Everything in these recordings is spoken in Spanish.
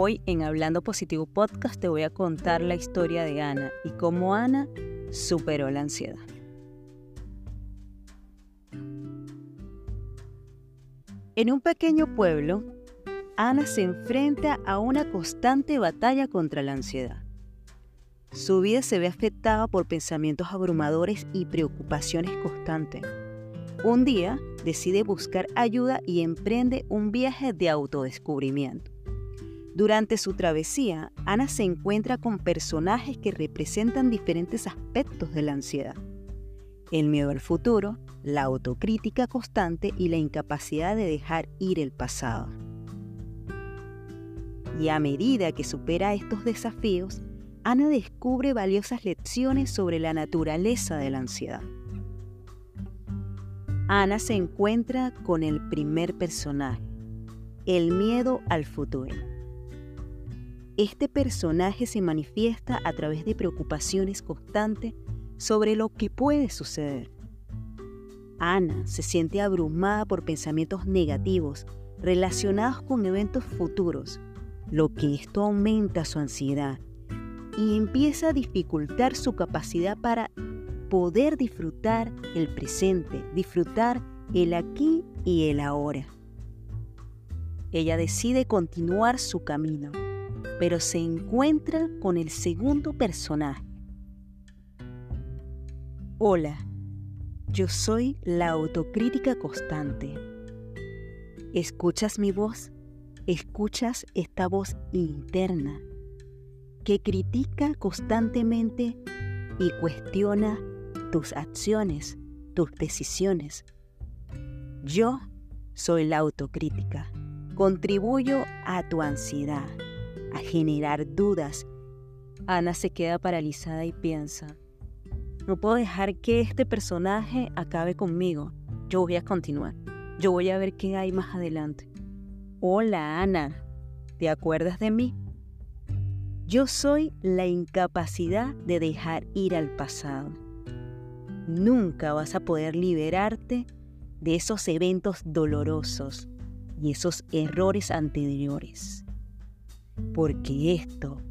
Hoy en Hablando Positivo Podcast te voy a contar la historia de Ana y cómo Ana superó la ansiedad. En un pequeño pueblo, Ana se enfrenta a una constante batalla contra la ansiedad. Su vida se ve afectada por pensamientos abrumadores y preocupaciones constantes. Un día decide buscar ayuda y emprende un viaje de autodescubrimiento. Durante su travesía, Ana se encuentra con personajes que representan diferentes aspectos de la ansiedad. El miedo al futuro, la autocrítica constante y la incapacidad de dejar ir el pasado. Y a medida que supera estos desafíos, Ana descubre valiosas lecciones sobre la naturaleza de la ansiedad. Ana se encuentra con el primer personaje, el miedo al futuro. Este personaje se manifiesta a través de preocupaciones constantes sobre lo que puede suceder. Ana se siente abrumada por pensamientos negativos relacionados con eventos futuros, lo que esto aumenta su ansiedad y empieza a dificultar su capacidad para poder disfrutar el presente, disfrutar el aquí y el ahora. Ella decide continuar su camino pero se encuentra con el segundo personaje. Hola, yo soy la autocrítica constante. ¿Escuchas mi voz? ¿Escuchas esta voz interna que critica constantemente y cuestiona tus acciones, tus decisiones? Yo soy la autocrítica. Contribuyo a tu ansiedad a generar dudas. Ana se queda paralizada y piensa, no puedo dejar que este personaje acabe conmigo. Yo voy a continuar. Yo voy a ver qué hay más adelante. Hola Ana, ¿te acuerdas de mí? Yo soy la incapacidad de dejar ir al pasado. Nunca vas a poder liberarte de esos eventos dolorosos y esos errores anteriores porque esto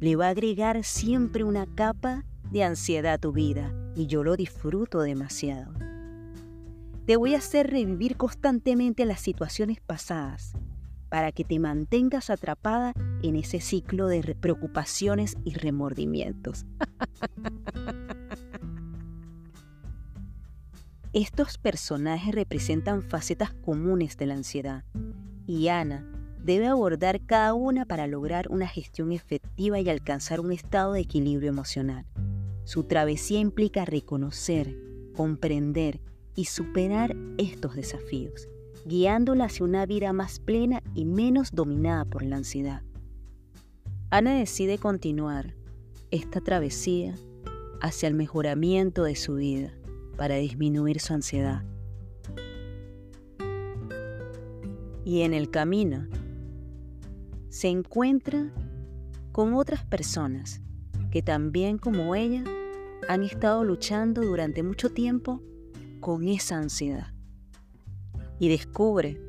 le va a agregar siempre una capa de ansiedad a tu vida y yo lo disfruto demasiado. Te voy a hacer revivir constantemente las situaciones pasadas para que te mantengas atrapada en ese ciclo de preocupaciones y remordimientos. Estos personajes representan facetas comunes de la ansiedad y Ana debe abordar cada una para lograr una gestión efectiva y alcanzar un estado de equilibrio emocional. Su travesía implica reconocer, comprender y superar estos desafíos, guiándola hacia una vida más plena y menos dominada por la ansiedad. Ana decide continuar esta travesía hacia el mejoramiento de su vida para disminuir su ansiedad. Y en el camino, se encuentra con otras personas que también como ella han estado luchando durante mucho tiempo con esa ansiedad. Y descubre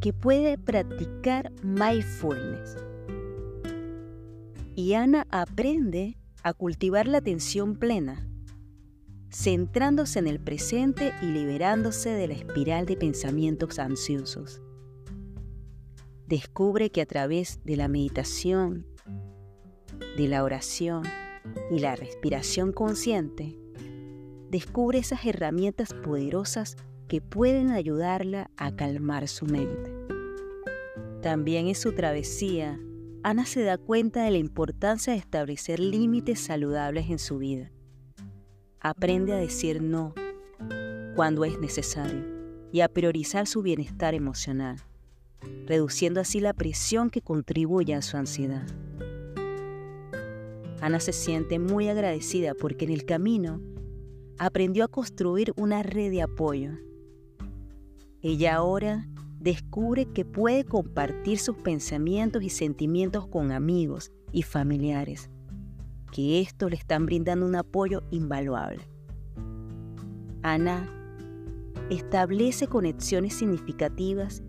que puede practicar mindfulness. Y Ana aprende a cultivar la atención plena, centrándose en el presente y liberándose de la espiral de pensamientos ansiosos descubre que a través de la meditación, de la oración y la respiración consciente, descubre esas herramientas poderosas que pueden ayudarla a calmar su mente. También en su travesía, Ana se da cuenta de la importancia de establecer límites saludables en su vida. Aprende a decir no cuando es necesario y a priorizar su bienestar emocional reduciendo así la presión que contribuye a su ansiedad. Ana se siente muy agradecida porque en el camino aprendió a construir una red de apoyo. Ella ahora descubre que puede compartir sus pensamientos y sentimientos con amigos y familiares, que estos le están brindando un apoyo invaluable. Ana establece conexiones significativas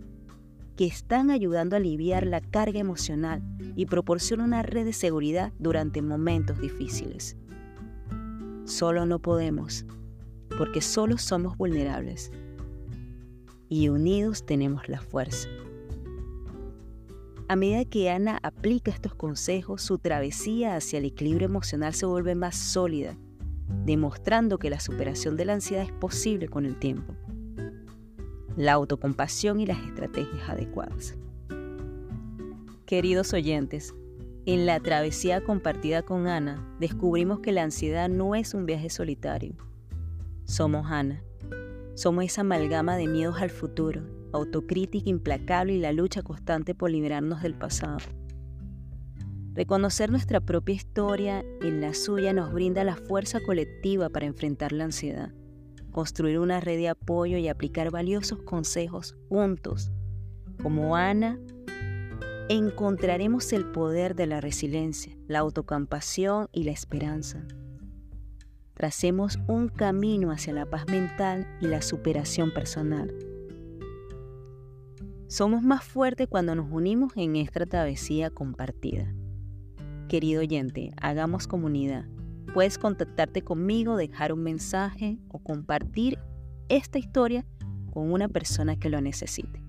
que están ayudando a aliviar la carga emocional y proporcionan una red de seguridad durante momentos difíciles. Solo no podemos, porque solo somos vulnerables. Y unidos tenemos la fuerza. A medida que Ana aplica estos consejos, su travesía hacia el equilibrio emocional se vuelve más sólida, demostrando que la superación de la ansiedad es posible con el tiempo. La autocompasión y las estrategias adecuadas. Queridos oyentes, en la travesía compartida con Ana, descubrimos que la ansiedad no es un viaje solitario. Somos Ana. Somos esa amalgama de miedos al futuro, autocrítica implacable y la lucha constante por liberarnos del pasado. Reconocer nuestra propia historia en la suya nos brinda la fuerza colectiva para enfrentar la ansiedad, construir una red de apoyo y aplicar valiosos consejos juntos. Como Ana, encontraremos el poder de la resiliencia, la autocompasión y la esperanza. Tracemos un camino hacia la paz mental y la superación personal. Somos más fuertes cuando nos unimos en esta travesía compartida. Querido oyente, hagamos comunidad. Puedes contactarte conmigo, dejar un mensaje o compartir esta historia con una persona que lo necesite.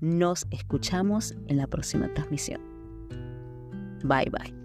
Nos escuchamos en la próxima transmisión. Bye bye.